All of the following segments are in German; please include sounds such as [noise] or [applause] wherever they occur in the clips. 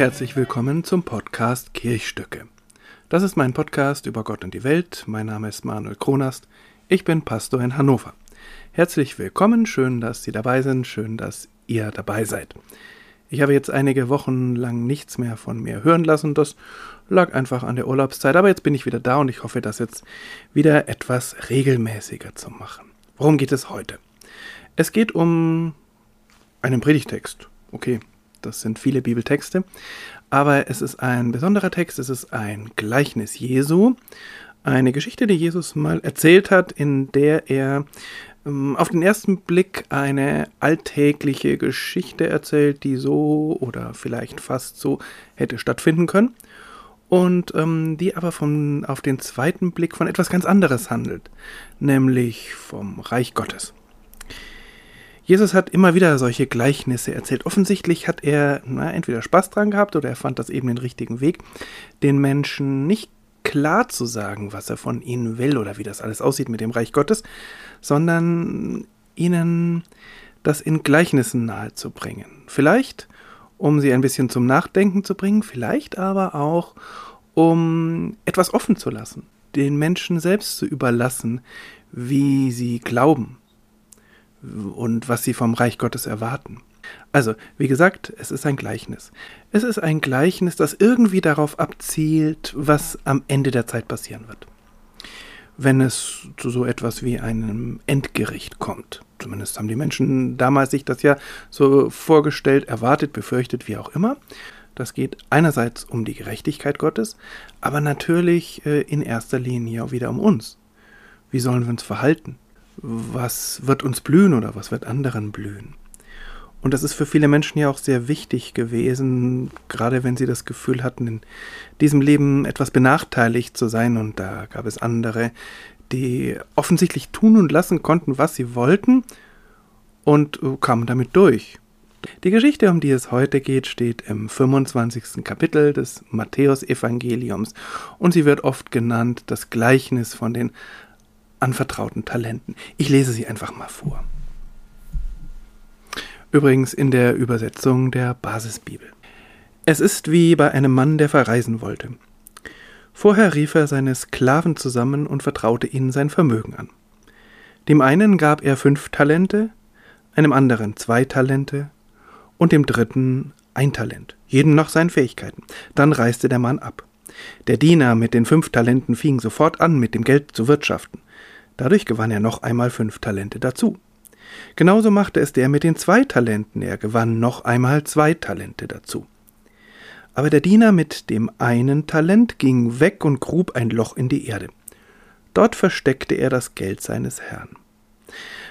herzlich willkommen zum Podcast Kirchstücke. Das ist mein Podcast über Gott und die Welt. Mein Name ist Manuel Kronast. Ich bin Pastor in Hannover. Herzlich willkommen, schön, dass Sie dabei sind, schön, dass ihr dabei seid. Ich habe jetzt einige Wochen lang nichts mehr von mir hören lassen. Das lag einfach an der Urlaubszeit. Aber jetzt bin ich wieder da und ich hoffe, das jetzt wieder etwas regelmäßiger zu machen. Worum geht es heute? Es geht um einen Predigtext. Okay, das sind viele Bibeltexte. Aber es ist ein besonderer Text. Es ist ein Gleichnis Jesu. Eine Geschichte, die Jesus mal erzählt hat, in der er ähm, auf den ersten Blick eine alltägliche Geschichte erzählt, die so oder vielleicht fast so hätte stattfinden können und ähm, die aber von, auf den zweiten Blick von etwas ganz anderes handelt, nämlich vom Reich Gottes. Jesus hat immer wieder solche Gleichnisse erzählt. Offensichtlich hat er na, entweder Spaß dran gehabt oder er fand das eben den richtigen Weg, den Menschen nicht klar zu sagen, was er von ihnen will oder wie das alles aussieht mit dem Reich Gottes, sondern ihnen das in Gleichnissen nahezubringen. Vielleicht, um sie ein bisschen zum Nachdenken zu bringen, vielleicht aber auch, um etwas offen zu lassen, den Menschen selbst zu überlassen, wie sie glauben und was sie vom Reich Gottes erwarten. Also, wie gesagt, es ist ein Gleichnis. Es ist ein Gleichnis, das irgendwie darauf abzielt, was am Ende der Zeit passieren wird. Wenn es zu so etwas wie einem Endgericht kommt. Zumindest haben die Menschen damals sich das ja so vorgestellt, erwartet, befürchtet, wie auch immer. Das geht einerseits um die Gerechtigkeit Gottes, aber natürlich äh, in erster Linie auch wieder um uns. Wie sollen wir uns verhalten? Was wird uns blühen oder was wird anderen blühen? Und das ist für viele Menschen ja auch sehr wichtig gewesen, gerade wenn sie das Gefühl hatten, in diesem Leben etwas benachteiligt zu sein. Und da gab es andere, die offensichtlich tun und lassen konnten, was sie wollten und kamen damit durch. Die Geschichte, um die es heute geht, steht im 25. Kapitel des Matthäusevangeliums und sie wird oft genannt das Gleichnis von den anvertrauten Talenten. Ich lese sie einfach mal vor. Übrigens in der Übersetzung der Basisbibel. Es ist wie bei einem Mann, der verreisen wollte. Vorher rief er seine Sklaven zusammen und vertraute ihnen sein Vermögen an. Dem einen gab er fünf Talente, einem anderen zwei Talente und dem dritten ein Talent, jedem nach seinen Fähigkeiten. Dann reiste der Mann ab. Der Diener mit den fünf Talenten fing sofort an, mit dem Geld zu wirtschaften. Dadurch gewann er noch einmal fünf Talente dazu. Genauso machte es der mit den zwei Talenten, er gewann noch einmal zwei Talente dazu. Aber der Diener mit dem einen Talent ging weg und grub ein Loch in die Erde. Dort versteckte er das Geld seines Herrn.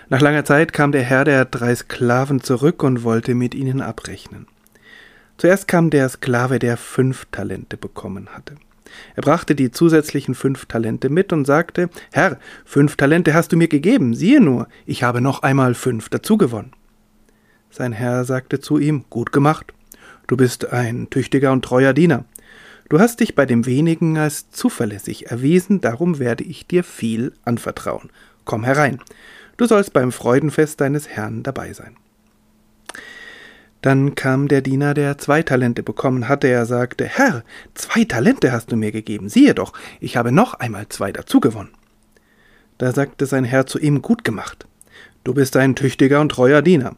Nach langer Zeit kam der Herr der drei Sklaven zurück und wollte mit ihnen abrechnen. Zuerst kam der Sklave, der fünf Talente bekommen hatte. Er brachte die zusätzlichen fünf Talente mit und sagte Herr, fünf Talente hast du mir gegeben, siehe nur, ich habe noch einmal fünf dazugewonnen. Sein Herr sagte zu ihm Gut gemacht, du bist ein tüchtiger und treuer Diener. Du hast dich bei dem wenigen als zuverlässig erwiesen, darum werde ich dir viel anvertrauen. Komm herein, du sollst beim Freudenfest deines Herrn dabei sein. Dann kam der Diener, der zwei Talente bekommen hatte. Er sagte, Herr, zwei Talente hast du mir gegeben. Siehe doch, ich habe noch einmal zwei dazugewonnen. Da sagte sein Herr zu ihm, gut gemacht. Du bist ein tüchtiger und treuer Diener.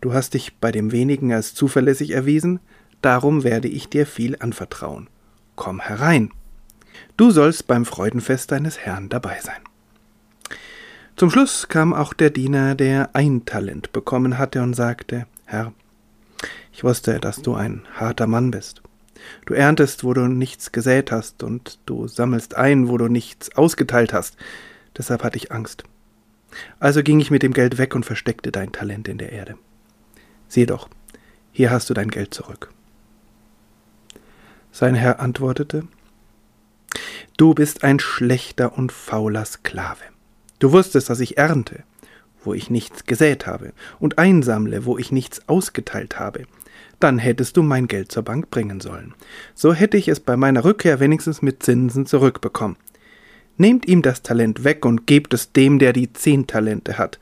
Du hast dich bei dem wenigen als zuverlässig erwiesen, darum werde ich dir viel anvertrauen. Komm herein. Du sollst beim Freudenfest deines Herrn dabei sein. Zum Schluss kam auch der Diener, der ein Talent bekommen hatte, und sagte, Herr, ich wusste, dass du ein harter Mann bist. Du erntest, wo du nichts gesät hast, und du sammelst ein, wo du nichts ausgeteilt hast. Deshalb hatte ich Angst. Also ging ich mit dem Geld weg und versteckte dein Talent in der Erde. Sieh doch, hier hast du dein Geld zurück. Sein Herr antwortete, Du bist ein schlechter und fauler Sklave. Du wusstest, dass ich ernte, wo ich nichts gesät habe, und einsammle, wo ich nichts ausgeteilt habe dann hättest du mein Geld zur Bank bringen sollen. So hätte ich es bei meiner Rückkehr wenigstens mit Zinsen zurückbekommen. Nehmt ihm das Talent weg und gebt es dem, der die zehn Talente hat.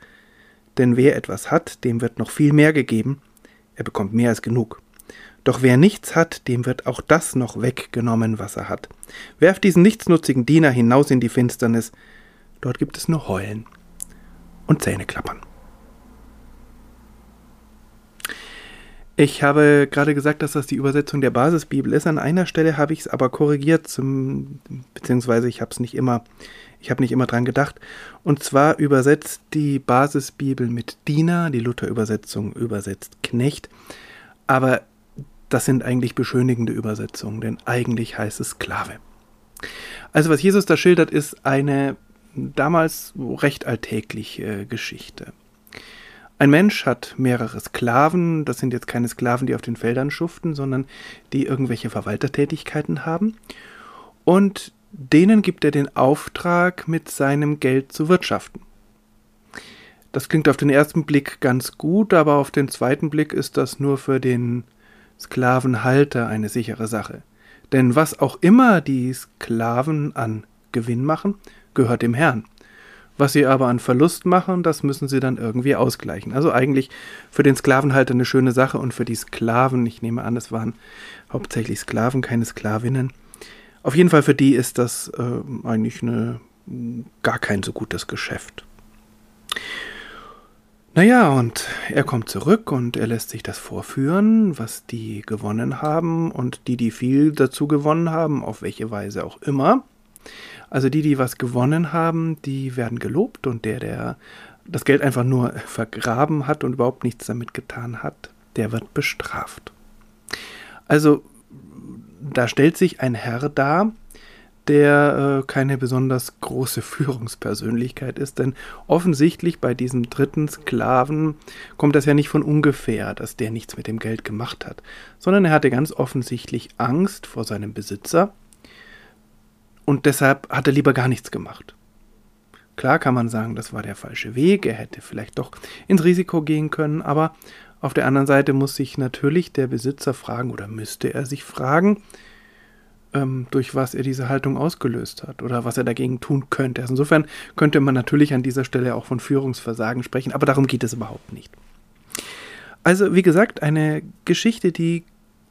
Denn wer etwas hat, dem wird noch viel mehr gegeben, er bekommt mehr als genug. Doch wer nichts hat, dem wird auch das noch weggenommen, was er hat. Werft diesen nichtsnutzigen Diener hinaus in die Finsternis, dort gibt es nur Heulen und Zähneklappern. Ich habe gerade gesagt, dass das die Übersetzung der Basisbibel ist. An einer Stelle habe ich es aber korrigiert, zum, beziehungsweise ich habe es nicht immer, ich habe nicht immer dran gedacht. Und zwar übersetzt die Basisbibel mit Diener, die Luther-Übersetzung übersetzt Knecht. Aber das sind eigentlich beschönigende Übersetzungen, denn eigentlich heißt es Sklave. Also was Jesus da schildert, ist eine damals recht alltägliche Geschichte. Ein Mensch hat mehrere Sklaven, das sind jetzt keine Sklaven, die auf den Feldern schuften, sondern die irgendwelche Verwaltertätigkeiten haben. Und denen gibt er den Auftrag, mit seinem Geld zu wirtschaften. Das klingt auf den ersten Blick ganz gut, aber auf den zweiten Blick ist das nur für den Sklavenhalter eine sichere Sache. Denn was auch immer die Sklaven an Gewinn machen, gehört dem Herrn. Was sie aber an Verlust machen, das müssen sie dann irgendwie ausgleichen. Also eigentlich für den Sklavenhalter eine schöne Sache und für die Sklaven, ich nehme an, es waren hauptsächlich Sklaven, keine Sklavinnen. Auf jeden Fall für die ist das äh, eigentlich eine, gar kein so gutes Geschäft. Naja, und er kommt zurück und er lässt sich das vorführen, was die gewonnen haben und die, die viel dazu gewonnen haben, auf welche Weise auch immer. Also die, die was gewonnen haben, die werden gelobt und der, der das Geld einfach nur [laughs] vergraben hat und überhaupt nichts damit getan hat, der wird bestraft. Also da stellt sich ein Herr dar, der äh, keine besonders große [laughs] Führungspersönlichkeit ist, denn offensichtlich bei diesem dritten Sklaven kommt das ja nicht von ungefähr, dass der nichts mit dem Geld gemacht hat, sondern er hatte ganz offensichtlich Angst vor seinem Besitzer und deshalb hat er lieber gar nichts gemacht. Klar kann man sagen, das war der falsche Weg, er hätte vielleicht doch ins Risiko gehen können, aber auf der anderen Seite muss sich natürlich der Besitzer fragen oder müsste er sich fragen, ähm, durch was er diese Haltung ausgelöst hat oder was er dagegen tun könnte. Also insofern könnte man natürlich an dieser Stelle auch von Führungsversagen sprechen, aber darum geht es überhaupt nicht. Also wie gesagt, eine Geschichte, die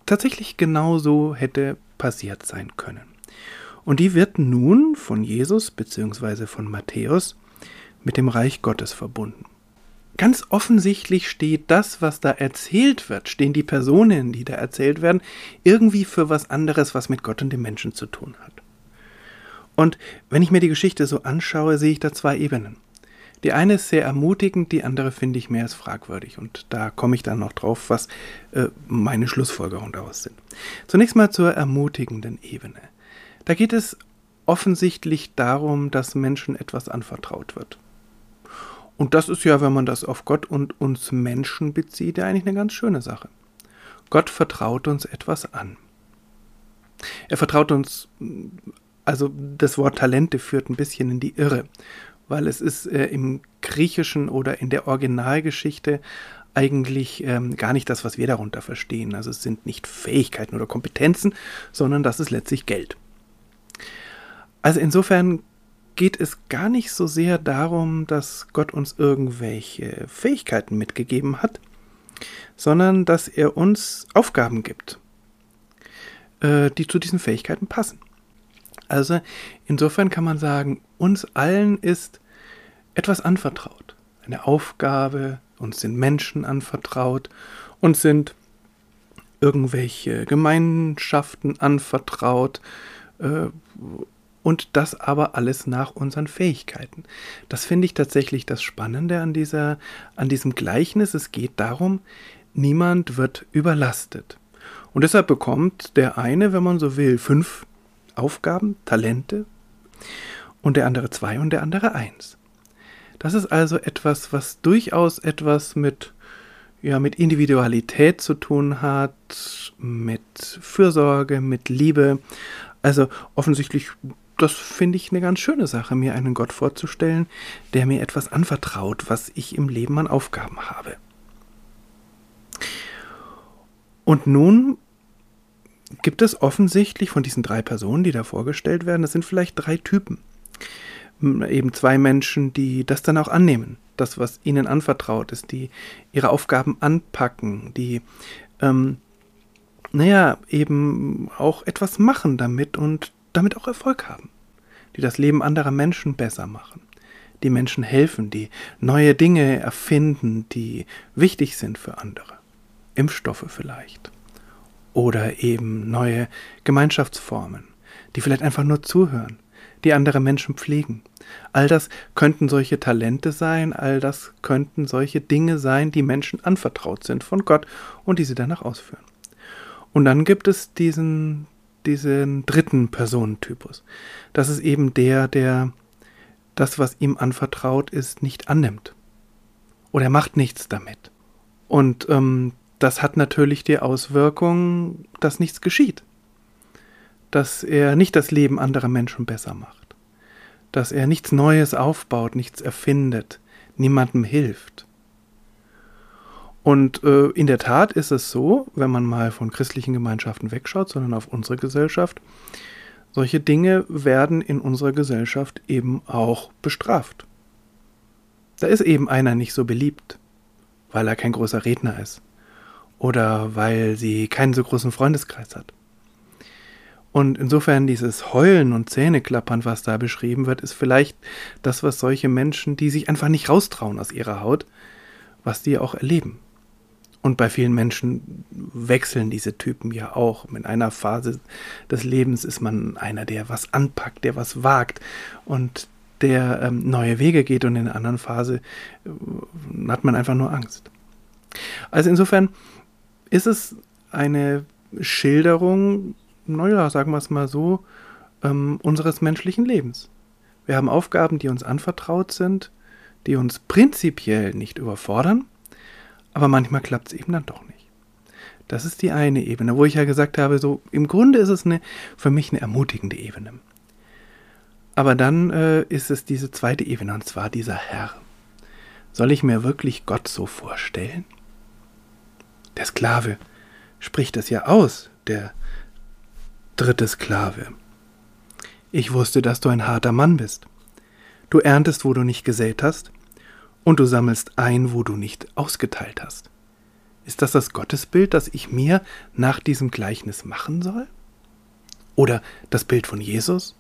tatsächlich genauso hätte passiert sein können. Und die wird nun von Jesus bzw. von Matthäus mit dem Reich Gottes verbunden. Ganz offensichtlich steht das, was da erzählt wird, stehen die Personen, die da erzählt werden, irgendwie für was anderes, was mit Gott und dem Menschen zu tun hat. Und wenn ich mir die Geschichte so anschaue, sehe ich da zwei Ebenen. Die eine ist sehr ermutigend, die andere finde ich mehr als fragwürdig. Und da komme ich dann noch drauf, was äh, meine Schlussfolgerungen daraus sind. Zunächst mal zur ermutigenden Ebene. Da geht es offensichtlich darum, dass Menschen etwas anvertraut wird. Und das ist ja, wenn man das auf Gott und uns Menschen bezieht, ja eigentlich eine ganz schöne Sache. Gott vertraut uns etwas an. Er vertraut uns, also das Wort Talente führt ein bisschen in die Irre, weil es ist äh, im Griechischen oder in der Originalgeschichte eigentlich ähm, gar nicht das, was wir darunter verstehen. Also es sind nicht Fähigkeiten oder Kompetenzen, sondern das ist letztlich Geld. Also insofern geht es gar nicht so sehr darum, dass Gott uns irgendwelche Fähigkeiten mitgegeben hat, sondern dass er uns Aufgaben gibt, äh, die zu diesen Fähigkeiten passen. Also insofern kann man sagen, uns allen ist etwas anvertraut, eine Aufgabe, uns sind Menschen anvertraut, uns sind irgendwelche Gemeinschaften anvertraut, äh, und das aber alles nach unseren Fähigkeiten. Das finde ich tatsächlich das Spannende an, dieser, an diesem Gleichnis. Es geht darum, niemand wird überlastet. Und deshalb bekommt der eine, wenn man so will, fünf Aufgaben, Talente und der andere zwei und der andere eins. Das ist also etwas, was durchaus etwas mit, ja, mit Individualität zu tun hat, mit Fürsorge, mit Liebe. Also offensichtlich das finde ich eine ganz schöne Sache, mir einen Gott vorzustellen, der mir etwas anvertraut, was ich im Leben an Aufgaben habe. Und nun gibt es offensichtlich von diesen drei Personen, die da vorgestellt werden, das sind vielleicht drei Typen. Eben zwei Menschen, die das dann auch annehmen, das, was ihnen anvertraut ist, die ihre Aufgaben anpacken, die ähm, naja, eben auch etwas machen damit und damit auch Erfolg haben, die das Leben anderer Menschen besser machen, die Menschen helfen, die neue Dinge erfinden, die wichtig sind für andere. Impfstoffe vielleicht. Oder eben neue Gemeinschaftsformen, die vielleicht einfach nur zuhören, die andere Menschen pflegen. All das könnten solche Talente sein, all das könnten solche Dinge sein, die Menschen anvertraut sind von Gott und die sie danach ausführen. Und dann gibt es diesen, diesen dritten Personentypus. Das ist eben der, der das, was ihm anvertraut ist, nicht annimmt. Oder er macht nichts damit. Und ähm, das hat natürlich die Auswirkung, dass nichts geschieht. Dass er nicht das Leben anderer Menschen besser macht. Dass er nichts Neues aufbaut, nichts erfindet, niemandem hilft. Und äh, in der Tat ist es so, wenn man mal von christlichen Gemeinschaften wegschaut, sondern auf unsere Gesellschaft, solche Dinge werden in unserer Gesellschaft eben auch bestraft. Da ist eben einer nicht so beliebt, weil er kein großer Redner ist oder weil sie keinen so großen Freundeskreis hat. Und insofern dieses Heulen und Zähneklappern, was da beschrieben wird, ist vielleicht das, was solche Menschen, die sich einfach nicht raustrauen aus ihrer Haut, was die auch erleben. Und bei vielen Menschen wechseln diese Typen ja auch. In einer Phase des Lebens ist man einer, der was anpackt, der was wagt und der ähm, neue Wege geht und in einer anderen Phase äh, hat man einfach nur Angst. Also insofern ist es eine Schilderung, naja, sagen wir es mal so, ähm, unseres menschlichen Lebens. Wir haben Aufgaben, die uns anvertraut sind, die uns prinzipiell nicht überfordern, aber manchmal klappt es eben dann doch nicht. Das ist die eine Ebene, wo ich ja gesagt habe, so im Grunde ist es eine, für mich eine ermutigende Ebene. Aber dann äh, ist es diese zweite Ebene, und zwar dieser Herr. Soll ich mir wirklich Gott so vorstellen? Der Sklave spricht es ja aus, der dritte Sklave. Ich wusste, dass du ein harter Mann bist. Du erntest, wo du nicht gesät hast, und du sammelst ein, wo du nicht ausgeteilt hast. Ist das das Gottesbild, das ich mir nach diesem Gleichnis machen soll? Oder das Bild von Jesus?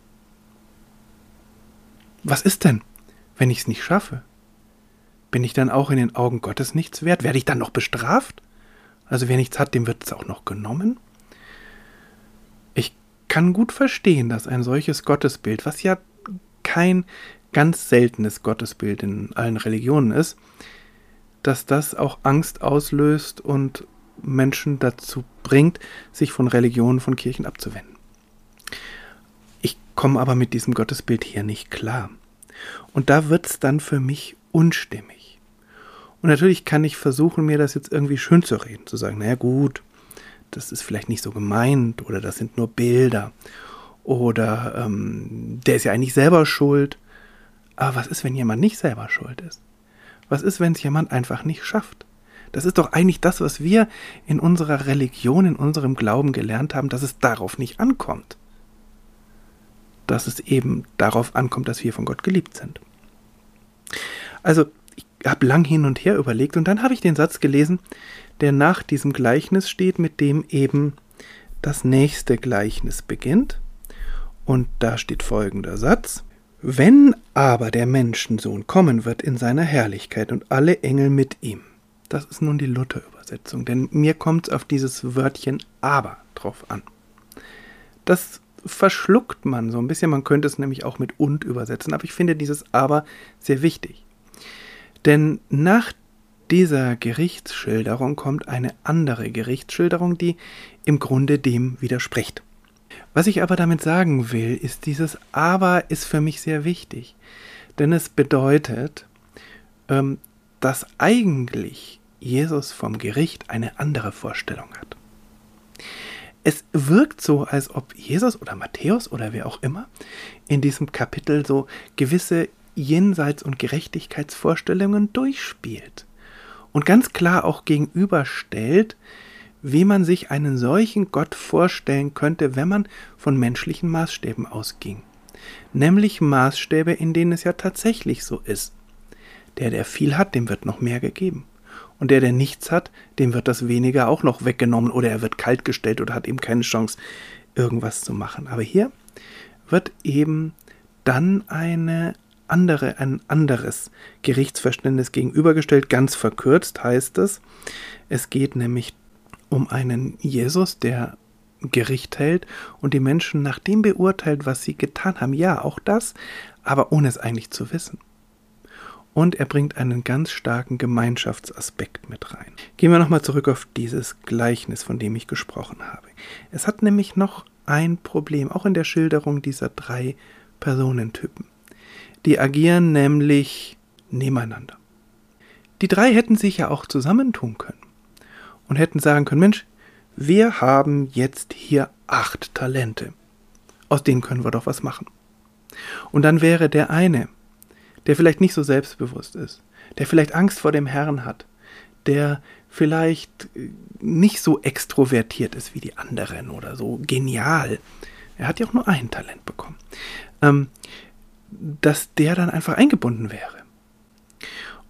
Was ist denn, wenn ich es nicht schaffe? Bin ich dann auch in den Augen Gottes nichts wert? Werde ich dann noch bestraft? Also wer nichts hat, dem wird es auch noch genommen. Ich kann gut verstehen, dass ein solches Gottesbild, was ja kein ganz seltenes Gottesbild in allen Religionen ist, dass das auch Angst auslöst und Menschen dazu bringt, sich von Religionen, von Kirchen abzuwenden. Ich komme aber mit diesem Gottesbild hier nicht klar. Und da wird es dann für mich unstimmig. Und natürlich kann ich versuchen, mir das jetzt irgendwie schön zu reden, zu sagen, naja gut, das ist vielleicht nicht so gemeint oder das sind nur Bilder oder ähm, der ist ja eigentlich selber schuld. Aber was ist, wenn jemand nicht selber schuld ist? Was ist, wenn es jemand einfach nicht schafft? Das ist doch eigentlich das, was wir in unserer Religion, in unserem Glauben gelernt haben, dass es darauf nicht ankommt. Dass es eben darauf ankommt, dass wir von Gott geliebt sind. Also habe lang hin und her überlegt und dann habe ich den Satz gelesen, der nach diesem Gleichnis steht, mit dem eben das nächste Gleichnis beginnt. Und da steht folgender Satz. Wenn aber der Menschensohn kommen wird in seiner Herrlichkeit und alle Engel mit ihm. Das ist nun die Luther-Übersetzung, denn mir kommt es auf dieses Wörtchen aber drauf an. Das verschluckt man so ein bisschen, man könnte es nämlich auch mit und übersetzen, aber ich finde dieses aber sehr wichtig. Denn nach dieser Gerichtsschilderung kommt eine andere Gerichtsschilderung, die im Grunde dem widerspricht. Was ich aber damit sagen will, ist dieses Aber ist für mich sehr wichtig. Denn es bedeutet, ähm, dass eigentlich Jesus vom Gericht eine andere Vorstellung hat. Es wirkt so, als ob Jesus oder Matthäus oder wer auch immer in diesem Kapitel so gewisse Jenseits- und Gerechtigkeitsvorstellungen durchspielt und ganz klar auch gegenüberstellt, wie man sich einen solchen Gott vorstellen könnte, wenn man von menschlichen Maßstäben ausging. Nämlich Maßstäbe, in denen es ja tatsächlich so ist. Der, der viel hat, dem wird noch mehr gegeben. Und der, der nichts hat, dem wird das weniger auch noch weggenommen oder er wird kaltgestellt oder hat eben keine Chance, irgendwas zu machen. Aber hier wird eben dann eine andere, ein anderes Gerichtsverständnis gegenübergestellt. Ganz verkürzt heißt es, es geht nämlich um einen Jesus, der Gericht hält und die Menschen nach dem beurteilt, was sie getan haben. Ja, auch das, aber ohne es eigentlich zu wissen. Und er bringt einen ganz starken Gemeinschaftsaspekt mit rein. Gehen wir nochmal zurück auf dieses Gleichnis, von dem ich gesprochen habe. Es hat nämlich noch ein Problem, auch in der Schilderung dieser drei Personentypen. Die agieren nämlich nebeneinander. Die drei hätten sich ja auch zusammentun können und hätten sagen können, Mensch, wir haben jetzt hier acht Talente. Aus denen können wir doch was machen. Und dann wäre der eine, der vielleicht nicht so selbstbewusst ist, der vielleicht Angst vor dem Herrn hat, der vielleicht äh, nicht so extrovertiert ist wie die anderen oder so genial. Er hat ja auch nur ein Talent bekommen. Ähm, dass der dann einfach eingebunden wäre.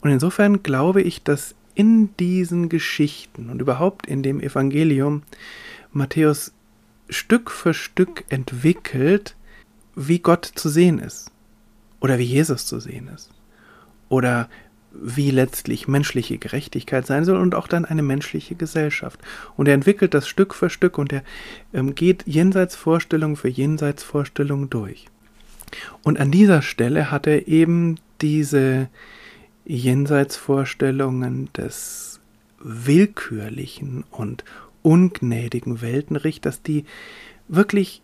Und insofern glaube ich, dass in diesen Geschichten und überhaupt in dem Evangelium Matthäus Stück für Stück entwickelt, wie Gott zu sehen ist oder wie Jesus zu sehen ist oder wie letztlich menschliche Gerechtigkeit sein soll und auch dann eine menschliche Gesellschaft. Und er entwickelt das Stück für Stück und er ähm, geht Jenseitsvorstellung für Jenseitsvorstellung durch. Und an dieser Stelle hat er eben diese Jenseitsvorstellungen des willkürlichen und ungnädigen Weltenrichters, die wirklich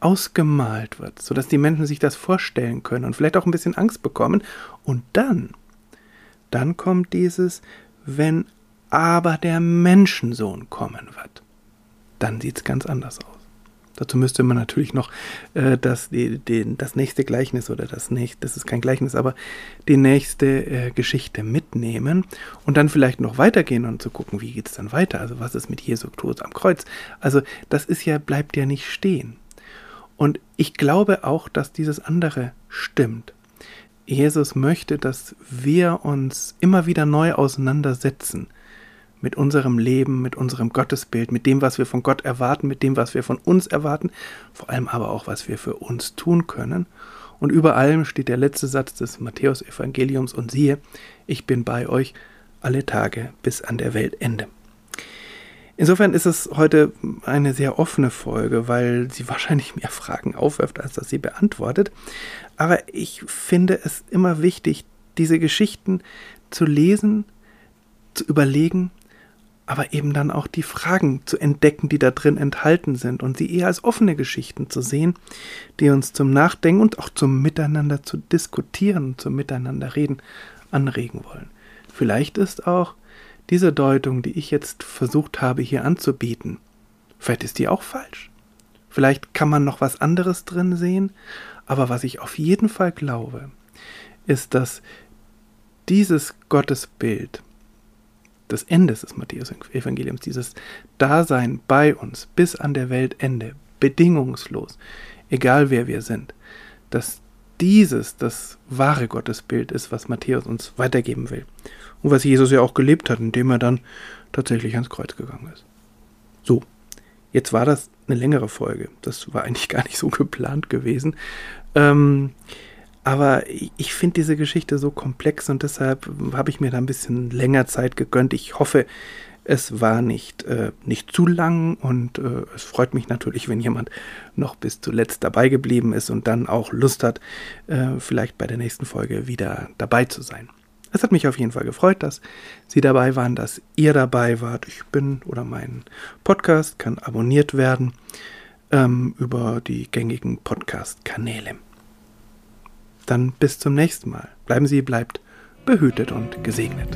ausgemalt wird, sodass die Menschen sich das vorstellen können und vielleicht auch ein bisschen Angst bekommen. Und dann, dann kommt dieses, wenn aber der Menschensohn kommen wird, dann sieht es ganz anders aus. Dazu müsste man natürlich noch äh, das, die, die, das nächste Gleichnis oder das nächste, das ist kein Gleichnis, aber die nächste äh, Geschichte mitnehmen und dann vielleicht noch weitergehen und zu gucken, wie geht es dann weiter? Also was ist mit Jesu Tod am Kreuz? Also das ist ja, bleibt ja nicht stehen. Und ich glaube auch, dass dieses andere stimmt. Jesus möchte, dass wir uns immer wieder neu auseinandersetzen mit unserem Leben, mit unserem Gottesbild, mit dem, was wir von Gott erwarten, mit dem, was wir von uns erwarten, vor allem aber auch, was wir für uns tun können. Und über allem steht der letzte Satz des Matthäus-Evangeliums und siehe, ich bin bei euch alle Tage bis an der Weltende. Insofern ist es heute eine sehr offene Folge, weil sie wahrscheinlich mehr Fragen aufwirft, als dass sie beantwortet. Aber ich finde es immer wichtig, diese Geschichten zu lesen, zu überlegen aber eben dann auch die Fragen zu entdecken, die da drin enthalten sind und sie eher als offene Geschichten zu sehen, die uns zum Nachdenken und auch zum Miteinander zu diskutieren, zum Miteinander reden anregen wollen. Vielleicht ist auch diese Deutung, die ich jetzt versucht habe hier anzubieten, vielleicht ist die auch falsch. Vielleicht kann man noch was anderes drin sehen, aber was ich auf jeden Fall glaube, ist, dass dieses Gottesbild, des Endes des Matthäus-Evangeliums, dieses Dasein bei uns bis an der Weltende, bedingungslos, egal wer wir sind, dass dieses das wahre Gottesbild ist, was Matthäus uns weitergeben will. Und was Jesus ja auch gelebt hat, indem er dann tatsächlich ans Kreuz gegangen ist. So, jetzt war das eine längere Folge. Das war eigentlich [laughs] gar nicht so geplant gewesen. Ähm, aber ich finde diese Geschichte so komplex und deshalb habe ich mir da ein bisschen länger Zeit gegönnt. Ich hoffe, es war nicht, äh, nicht zu lang und äh, es freut mich natürlich, wenn jemand noch bis zuletzt dabei geblieben ist und dann auch Lust hat, äh, vielleicht bei der nächsten Folge wieder dabei zu sein. Es hat mich auf jeden Fall gefreut, dass Sie dabei waren, dass ihr dabei wart. Ich bin oder mein Podcast kann abonniert werden ähm, über die gängigen Podcast-Kanäle. Dann bis zum nächsten Mal. Bleiben Sie, bleibt behütet und gesegnet.